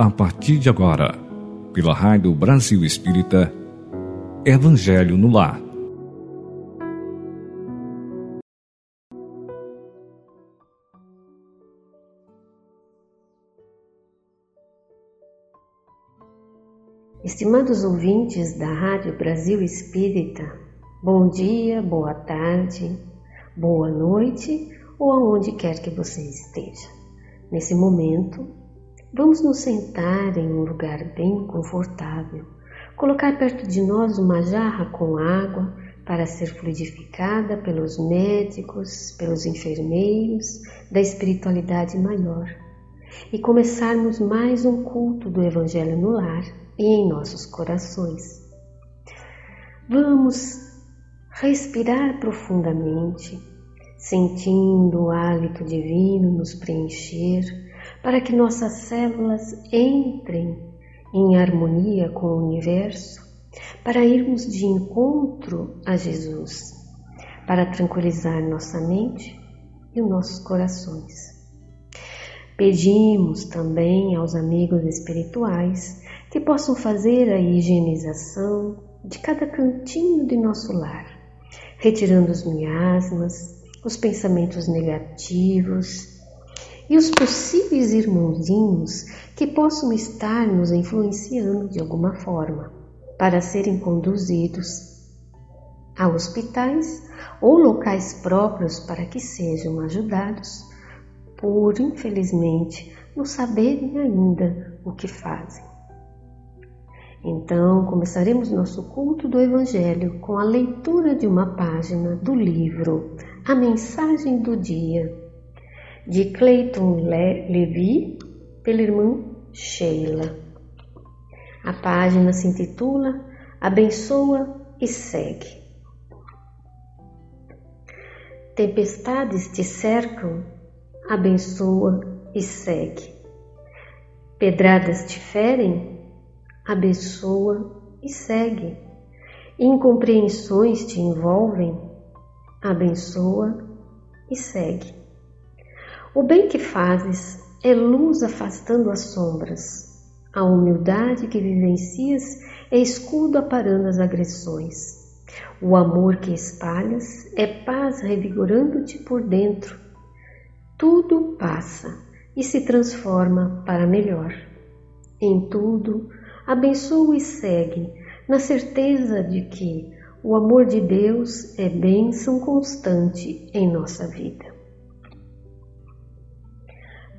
a partir de agora, pela Rádio Brasil Espírita, Evangelho no Lar. Estimados ouvintes da Rádio Brasil Espírita, bom dia, boa tarde, boa noite ou aonde quer que você esteja. Nesse momento, vamos nos sentar em um lugar bem confortável, colocar perto de nós uma jarra com água para ser fluidificada pelos médicos, pelos enfermeiros da espiritualidade maior e começarmos mais um culto do Evangelho no lar e em nossos corações. Vamos respirar profundamente, sentindo o hálito divino nos preencher, para que nossas células entrem em harmonia com o universo, para irmos de encontro a Jesus, para tranquilizar nossa mente e os nossos corações. Pedimos também aos amigos espirituais que possam fazer a higienização de cada cantinho de nosso lar, retirando os miasmas, os pensamentos negativos e os possíveis irmãozinhos que possam estar nos influenciando de alguma forma para serem conduzidos a hospitais ou locais próprios para que sejam ajudados por, infelizmente, não saberem ainda o que fazem. Então, começaremos nosso culto do Evangelho com a leitura de uma página do livro A Mensagem do Dia, de Clayton Le Levi, pela irmã Sheila. A página se intitula Abençoa e segue. Tempestades te cercam, abençoa e segue. Pedradas te ferem, abençoa e segue. Incompreensões te envolvem, abençoa e segue. O bem que fazes é luz afastando as sombras. A humildade que vivencias é escudo aparando as agressões. O amor que espalhas é paz revigorando-te por dentro. Tudo passa e se transforma para melhor. Em tudo, abençoa e segue, na certeza de que o amor de Deus é bênção constante em nossa vida.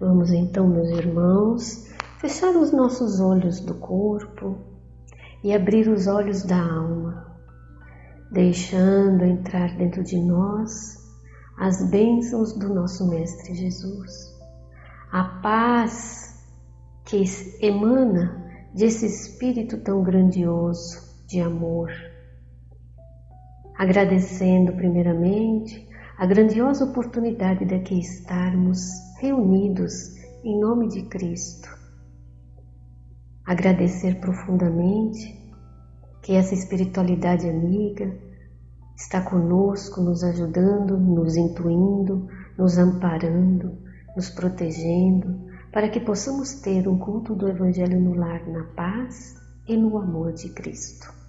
Vamos então, meus irmãos, fechar os nossos olhos do corpo e abrir os olhos da alma, deixando entrar dentro de nós as bênçãos do nosso Mestre Jesus, a paz que emana desse espírito tão grandioso de amor. Agradecendo primeiramente a grandiosa oportunidade de aqui estarmos reunidos em nome de Cristo. Agradecer profundamente que essa espiritualidade amiga está conosco, nos ajudando, nos intuindo, nos amparando, nos protegendo, para que possamos ter um culto do Evangelho no lar na paz e no amor de Cristo.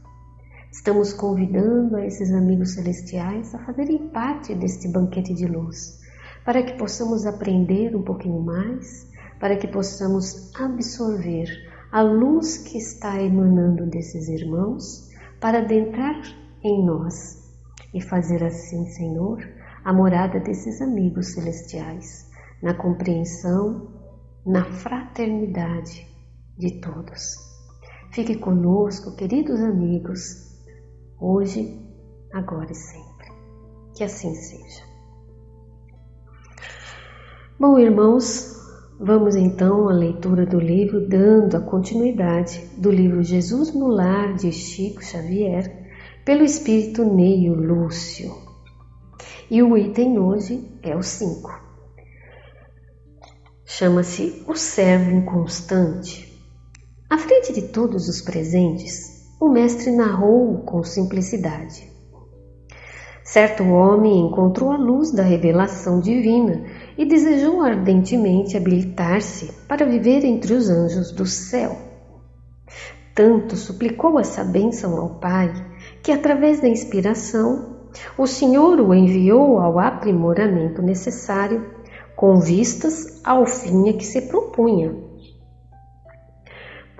Estamos convidando a esses amigos celestiais a fazerem parte deste banquete de luz, para que possamos aprender um pouquinho mais, para que possamos absorver a luz que está emanando desses irmãos, para adentrar em nós e fazer assim, Senhor, a morada desses amigos celestiais, na compreensão na fraternidade de todos. Fique conosco, queridos amigos, hoje, agora e sempre. Que assim seja. Bom, irmãos, vamos então à leitura do livro, dando a continuidade do livro Jesus no Lar de Chico Xavier, pelo espírito Neio Lúcio. E o item hoje é o 5 chama-se O Servo Inconstante. À frente de todos os presentes, o mestre narrou com simplicidade. Certo homem encontrou a luz da revelação divina e desejou ardentemente habilitar-se para viver entre os anjos do céu. Tanto suplicou essa bênção ao Pai que, através da inspiração, o Senhor o enviou ao aprimoramento necessário com vistas ao fim a que se propunha.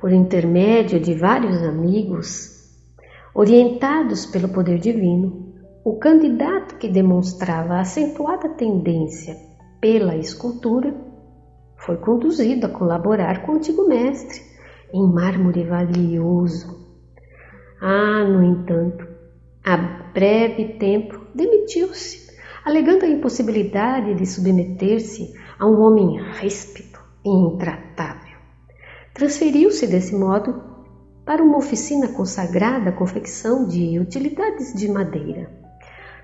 Por intermédio de vários amigos, orientados pelo poder divino, o candidato que demonstrava acentuada tendência pela escultura foi conduzido a colaborar com o antigo mestre em mármore valioso. Ah, no entanto, a breve tempo demitiu-se, alegando a impossibilidade de submeter-se a um homem ríspido e intratável. Transferiu-se desse modo para uma oficina consagrada à confecção de utilidades de madeira,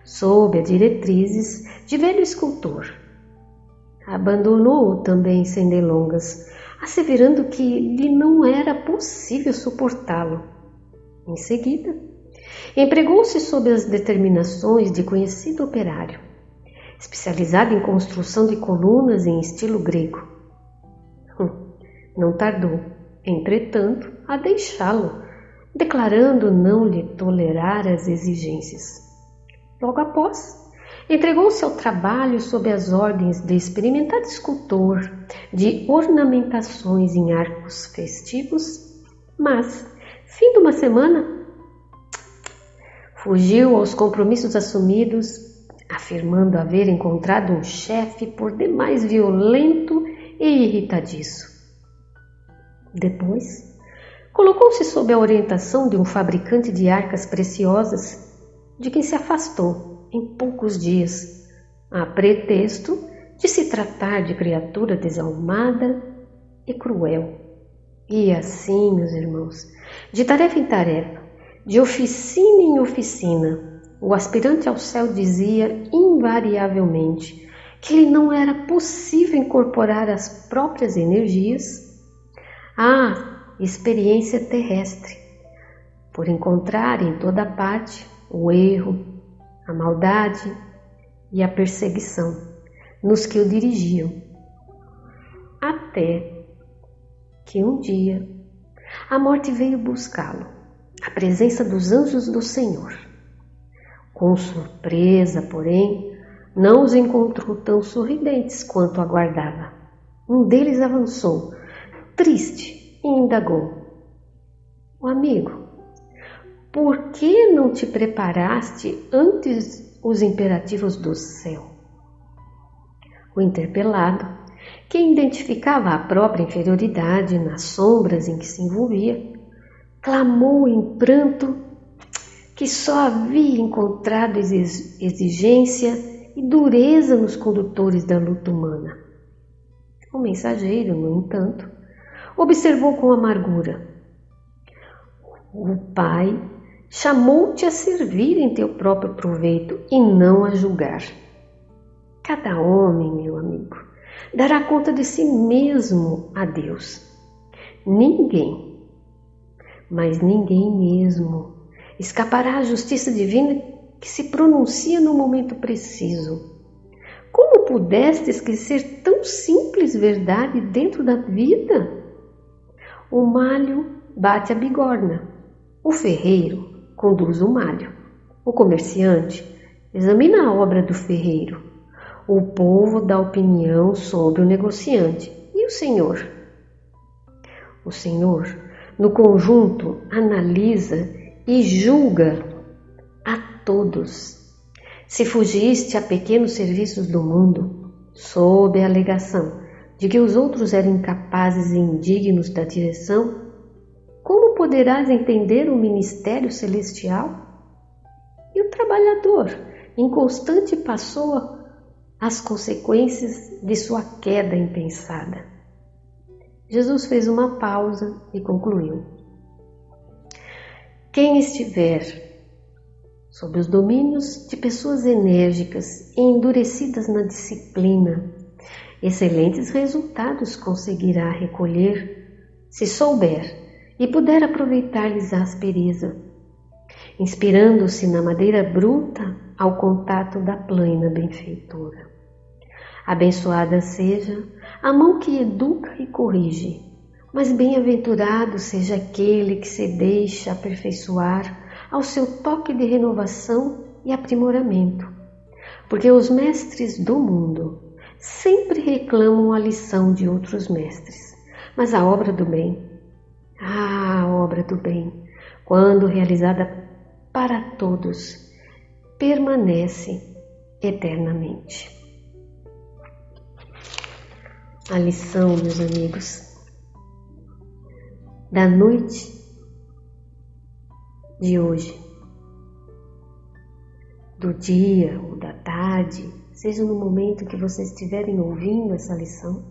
sob as diretrizes de velho escultor. Abandonou-o também sem delongas, asseverando que lhe não era possível suportá-lo. Em seguida, empregou-se sob as determinações de conhecido operário, especializado em construção de colunas em estilo grego. Não tardou, entretanto, a deixá-lo, declarando não lhe tolerar as exigências. Logo após, entregou-se ao trabalho sob as ordens de experimentado escultor de ornamentações em arcos festivos, mas, fim de uma semana, Fugiu aos compromissos assumidos, afirmando haver encontrado um chefe por demais violento e irritadiço. Depois, colocou-se sob a orientação de um fabricante de arcas preciosas, de quem se afastou em poucos dias, a pretexto de se tratar de criatura desalmada e cruel. E assim, meus irmãos, de tarefa em tarefa, de oficina em oficina, o aspirante ao céu dizia invariavelmente que lhe não era possível incorporar as próprias energias à experiência terrestre, por encontrar em toda parte o erro, a maldade e a perseguição nos que o dirigiam, até que um dia a morte veio buscá-lo a presença dos anjos do Senhor. Com surpresa, porém, não os encontrou tão sorridentes quanto aguardava. Um deles avançou, triste, e indagou: O amigo, por que não te preparaste antes os imperativos do céu? O interpelado, que identificava a própria inferioridade nas sombras em que se envolvia, clamou em pranto que só havia encontrado exigência e dureza nos condutores da luta humana. O mensageiro, no entanto, observou com amargura: O Pai chamou-te a servir em teu próprio proveito e não a julgar. Cada homem, meu amigo, dará conta de si mesmo a Deus. Ninguém mas ninguém mesmo escapará à justiça divina que se pronuncia no momento preciso. Como pudeste esquecer tão simples verdade dentro da vida? O malho bate a bigorna, o ferreiro conduz o malho, o comerciante examina a obra do ferreiro, o povo dá opinião sobre o negociante e o senhor. O senhor no conjunto, analisa e julga a todos. Se fugiste a pequenos serviços do mundo, sob a alegação de que os outros eram incapazes e indignos da direção, como poderás entender o ministério celestial? E o trabalhador inconstante passou as consequências de sua queda impensada. Jesus fez uma pausa e concluiu: Quem estiver sob os domínios de pessoas enérgicas e endurecidas na disciplina, excelentes resultados conseguirá recolher se souber e puder aproveitar-lhes a aspereza, inspirando-se na madeira bruta ao contato da plena benfeitora. Abençoada seja a mão que educa e corrige, mas bem-aventurado seja aquele que se deixa aperfeiçoar ao seu toque de renovação e aprimoramento, porque os mestres do mundo sempre reclamam a lição de outros mestres, mas a obra do bem, ah, a obra do bem, quando realizada para todos, permanece eternamente. A lição, meus amigos, da noite de hoje, do dia ou da tarde, seja no momento que vocês estiverem ouvindo essa lição,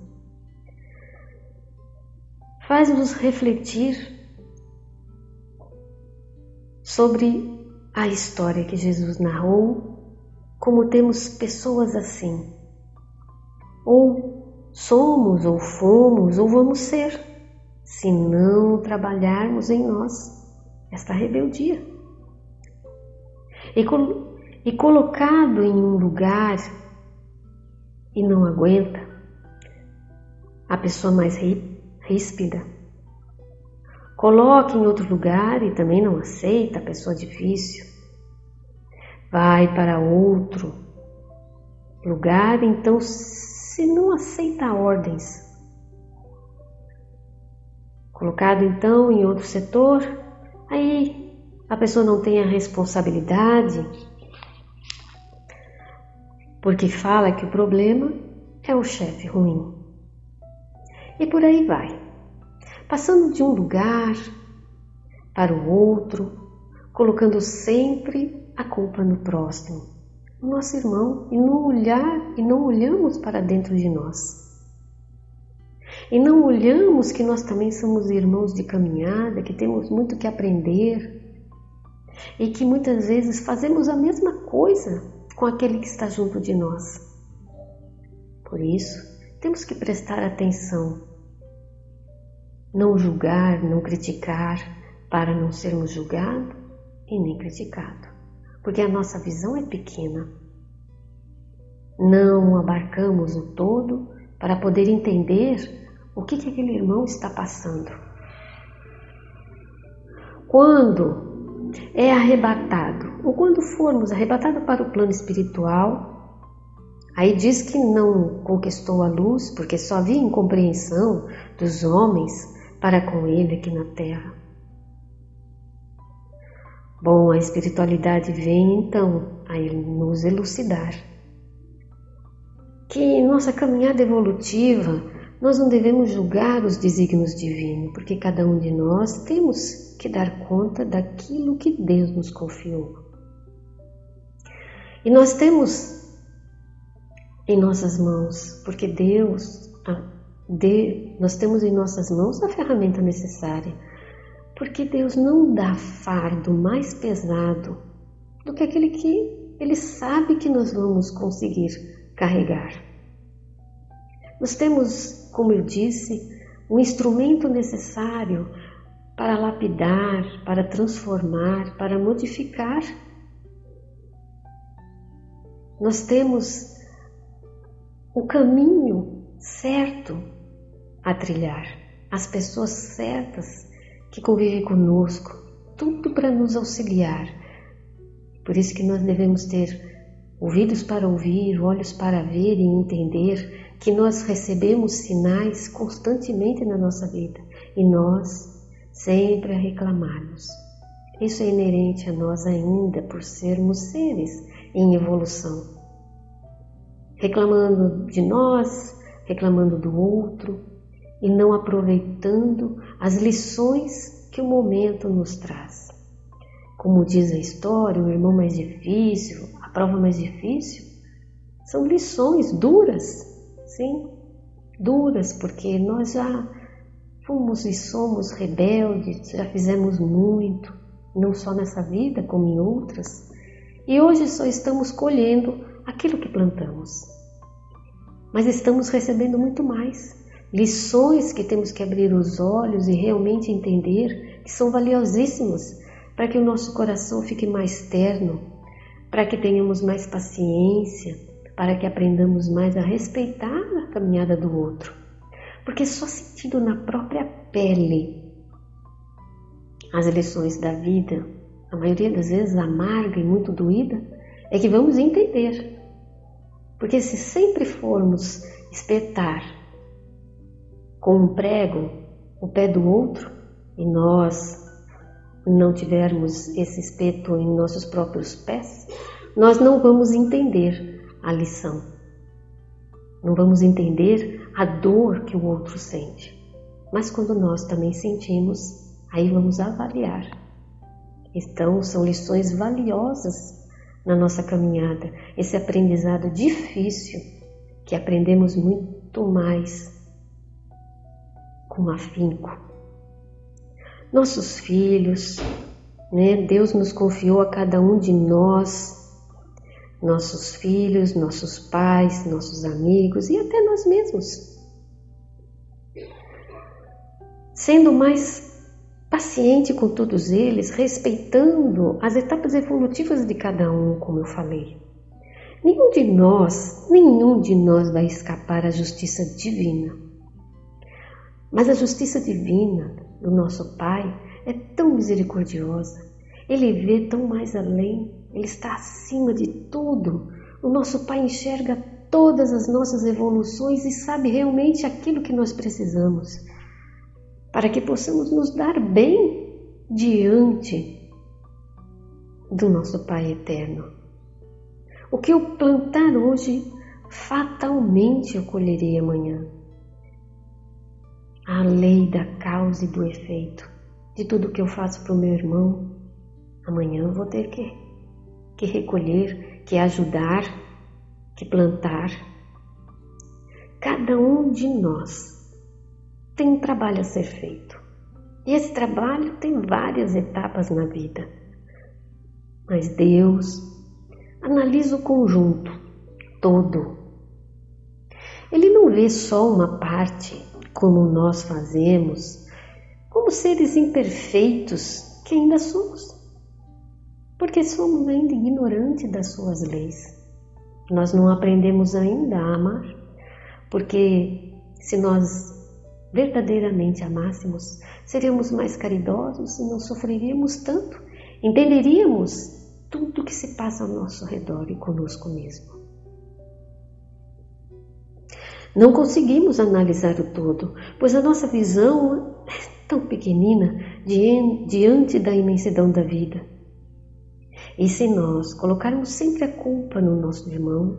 faz-nos refletir sobre a história que Jesus narrou, como temos pessoas assim, ou somos, ou fomos, ou vamos ser, se não trabalharmos em nós esta rebeldia. E colocado em um lugar e não aguenta, a pessoa mais ríspida, coloca em outro lugar e também não aceita a pessoa difícil, vai para outro lugar, então se não aceita ordens, colocado então em outro setor, aí a pessoa não tem a responsabilidade, porque fala que o problema é o chefe ruim. E por aí vai, passando de um lugar para o outro, colocando sempre a culpa no próximo, no nosso irmão, e não olhar e não olhamos para dentro de nós. E não olhamos que nós também somos irmãos de caminhada, que temos muito que aprender e que muitas vezes fazemos a mesma coisa com aquele que está junto de nós. Por isso, temos que prestar atenção, não julgar, não criticar, para não sermos julgados e nem criticados, porque a nossa visão é pequena. Não abarcamos o todo para poder entender o que, que aquele irmão está passando. Quando é arrebatado, ou quando formos arrebatados para o plano espiritual, aí diz que não conquistou a luz, porque só havia incompreensão dos homens para com ele aqui na terra. Bom, a espiritualidade vem então a nos elucidar que nossa caminhada evolutiva nós não devemos julgar os desígnios divinos, porque cada um de nós temos que dar conta daquilo que Deus nos confiou. E nós temos em nossas mãos, porque Deus, de, nós temos em nossas mãos a ferramenta necessária, porque Deus não dá fardo mais pesado do que aquele que Ele sabe que nós vamos conseguir carregar. Nós temos, como eu disse, um instrumento necessário para lapidar, para transformar, para modificar. Nós temos o caminho certo a trilhar, as pessoas certas que convivem conosco, tudo para nos auxiliar. Por isso que nós devemos ter ouvidos para ouvir, olhos para ver e entender que nós recebemos sinais constantemente na nossa vida e nós sempre a reclamarmos. Isso é inerente a nós ainda por sermos seres em evolução. Reclamando de nós, reclamando do outro e não aproveitando as lições que o momento nos traz. Como diz a história, o irmão mais difícil, a prova mais difícil, são lições duras sim, duras, porque nós já fomos e somos rebeldes, já fizemos muito, não só nessa vida, como em outras, e hoje só estamos colhendo aquilo que plantamos. Mas estamos recebendo muito mais. Lições que temos que abrir os olhos e realmente entender que são valiosíssimas para que o nosso coração fique mais terno, para que tenhamos mais paciência, para que aprendamos mais a respeitar a caminhada do outro. Porque só sentindo na própria pele as lições da vida, a maioria das vezes amarga e muito doída, é que vamos entender. Porque se sempre formos espetar com um prego o pé do outro e nós não tivermos esse espeto em nossos próprios pés, nós não vamos entender a lição. Não vamos entender a dor que o outro sente. Mas quando nós também sentimos, aí vamos avaliar. Então, são lições valiosas na nossa caminhada, esse aprendizado difícil que aprendemos muito mais com afinco. Nossos filhos, né? Deus nos confiou a cada um de nós, nossos filhos, nossos pais, nossos amigos e até nós mesmos. Sendo mais paciente com todos eles, respeitando as etapas evolutivas de cada um, como eu falei. Nenhum de nós, nenhum de nós vai escapar à justiça divina. Mas a justiça divina do nosso Pai é tão misericordiosa, ele vê tão mais além, ele está acima de tudo. O nosso Pai enxerga todas as nossas evoluções e sabe realmente aquilo que nós precisamos para que possamos nos dar bem diante do nosso Pai eterno. O que eu plantar hoje, fatalmente eu colherei amanhã. A lei da causa e do efeito de tudo que eu faço para o meu irmão, amanhã eu vou ter que, que recolher, que ajudar, que plantar. Cada um de nós tem um trabalho a ser feito. E esse trabalho tem várias etapas na vida. Mas Deus analisa o conjunto todo. Ele não vê só uma parte, como nós fazemos, como seres imperfeitos que ainda somos. Porque somos ainda ignorantes das suas leis. Nós não aprendemos ainda a amar, porque se nós verdadeiramente amássemos, seríamos mais caridosos e não sofreríamos tanto, entenderíamos tudo que se passa ao nosso redor e conosco mesmo. Não conseguimos analisar o todo, pois a nossa visão é tão pequenina diante da imensidão da vida. E se nós colocarmos sempre a culpa no nosso irmão,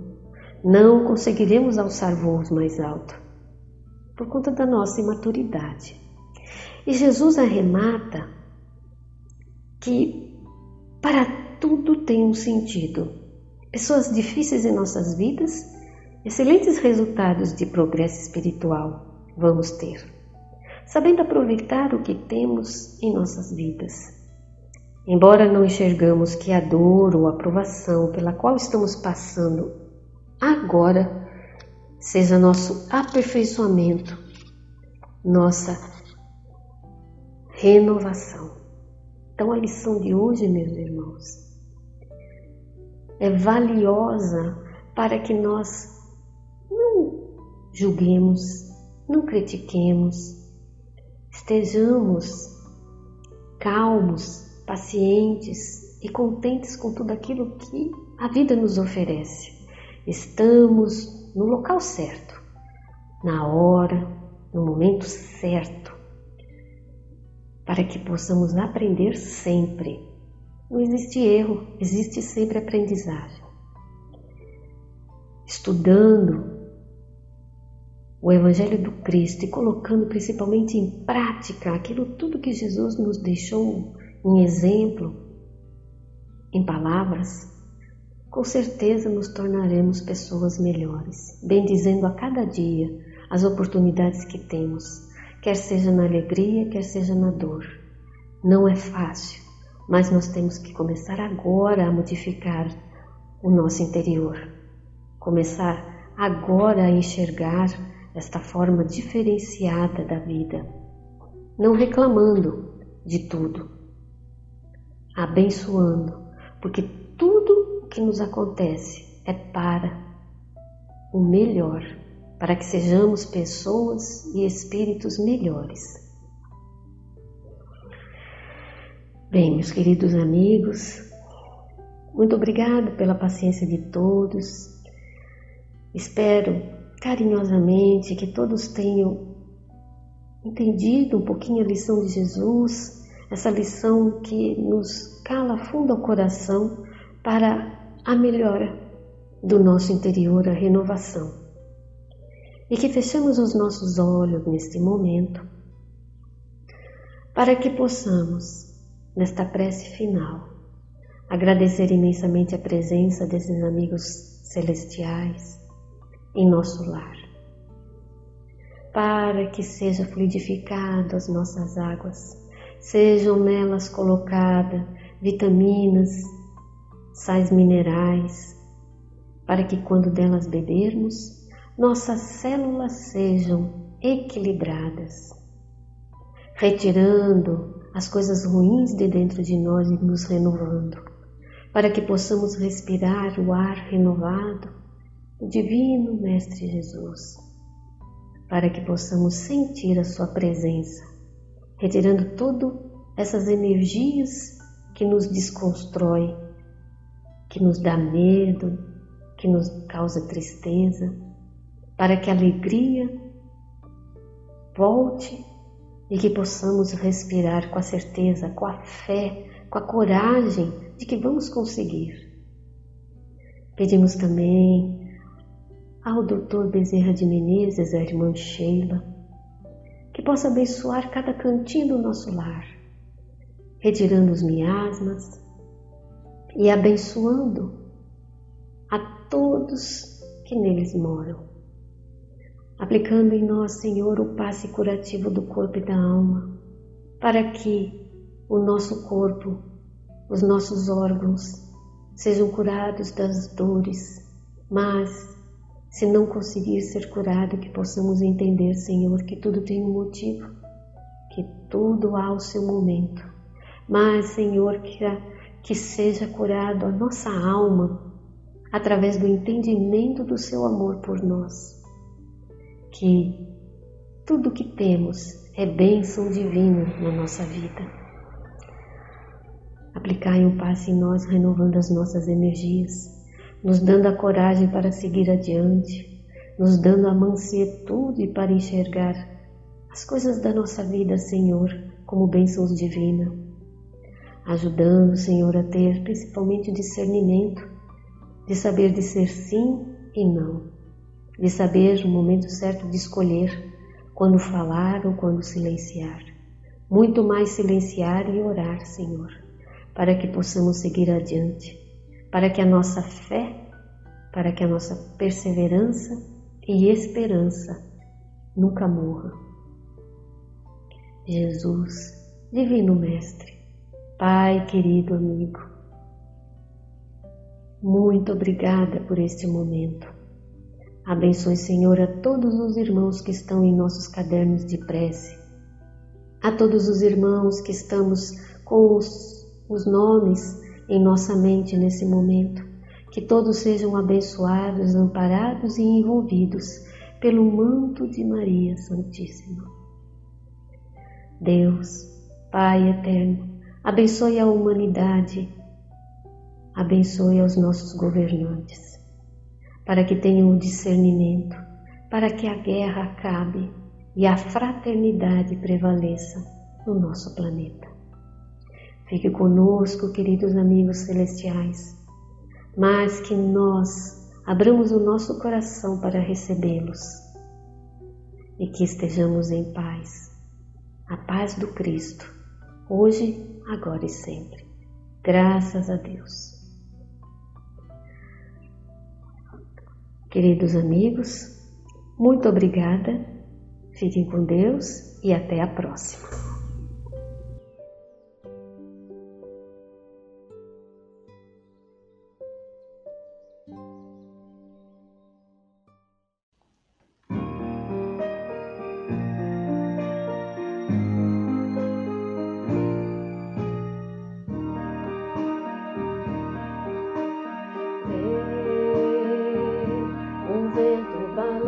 não conseguiremos alçar voos mais altos por conta da nossa imaturidade. E Jesus arremata que para tudo tem um sentido. Pessoas difíceis em nossas vidas, excelentes resultados de progresso espiritual vamos ter, sabendo aproveitar o que temos em nossas vidas. Embora não enxergamos que a dor ou a provação pela qual estamos passando agora seja nosso aperfeiçoamento, nossa renovação. Então, a lição de hoje, meus irmãos, é valiosa para que nós não julguemos, não critiquemos, estejamos calmos, pacientes e contentes com tudo aquilo que a vida nos oferece. Estamos no local certo, na hora, no momento certo, para que possamos aprender sempre. Não existe erro, existe sempre aprendizagem. Estudando o Evangelho do Cristo e colocando principalmente em prática aquilo tudo que Jesus nos deixou em exemplo, em palavras, com certeza nos tornaremos pessoas melhores, bendizendo a cada dia as oportunidades que temos, quer seja na alegria, quer seja na dor. Não é fácil, mas nós temos que começar agora a modificar o nosso interior, começar agora a enxergar esta forma diferenciada da vida, não reclamando de tudo, abençoando, porque tudo que nos acontece é para o melhor, para que sejamos pessoas e espíritos melhores. Bem, meus queridos amigos, muito obrigado pela paciência de todos. Espero carinhosamente que todos tenham entendido um pouquinho a lição de Jesus, essa lição que nos cala fundo ao coração para a melhora do nosso interior, a renovação. E que fechemos os nossos olhos neste momento para que possamos, nesta prece final, agradecer imensamente a presença desses amigos celestiais em nosso lar, para que seja fluidificado as nossas águas, sejam nelas colocadas vitaminas, sais minerais, para que quando delas bebermos, nossas células sejam equilibradas, retirando as coisas ruins de dentro de nós e nos renovando, para que possamos respirar o ar renovado do Divino Mestre Jesus, para que possamos sentir a Sua presença, retirando todas essas energias que nos desconstrói, que nos dá medo, que nos causa tristeza, para que a alegria volte e que possamos respirar com a certeza, com a fé, com a coragem de que vamos conseguir. Pedimos também ao Dr. Bezerra de Menezes, a irmã Sheila, que possa abençoar cada cantinho do nosso lar, retirando os miasmas e abençoando todos que neles moram, aplicando em nós, Senhor, o passe curativo do corpo e da alma, para que o nosso corpo, os nossos órgãos sejam curados das dores, mas se não conseguir ser curado, que possamos entender, Senhor, que tudo tem um motivo, que tudo há o seu momento. Mas, Senhor, que, que seja curado a nossa alma, através do entendimento do seu amor por nós, que tudo que temos é bênção divina na nossa vida. Aplicai um passe em nós, renovando as nossas energias, nos dando a coragem para seguir adiante, nos dando a mansietude para enxergar as coisas da nossa vida, Senhor, como bênçãos divinas, ajudando, Senhor, a ter principalmente discernimento de saber dizer sim e não, de saber o momento certo de escolher quando falar ou quando silenciar. Muito mais silenciar e orar, Senhor, para que possamos seguir adiante, para que a nossa fé, para que a nossa perseverança e esperança nunca morra. Jesus, Divino Mestre, Pai querido amigo, muito obrigada por este momento. Abençoe, Senhor, a todos os irmãos que estão em nossos cadernos de prece, a todos os irmãos que estamos com os, os nomes em nossa mente nesse momento. Que todos sejam abençoados, amparados e envolvidos pelo manto de Maria Santíssima. Deus, Pai eterno, abençoe a humanidade abençoe aos nossos governantes, para que tenham o discernimento, para que a guerra acabe e a fraternidade prevaleça no nosso planeta. Fique conosco, queridos amigos celestiais, mas que nós abramos o nosso coração para recebê-los e que estejamos em paz, a paz do Cristo, hoje, agora e sempre. Graças a Deus. Queridos amigos, muito obrigada, fiquem com Deus e até a próxima. by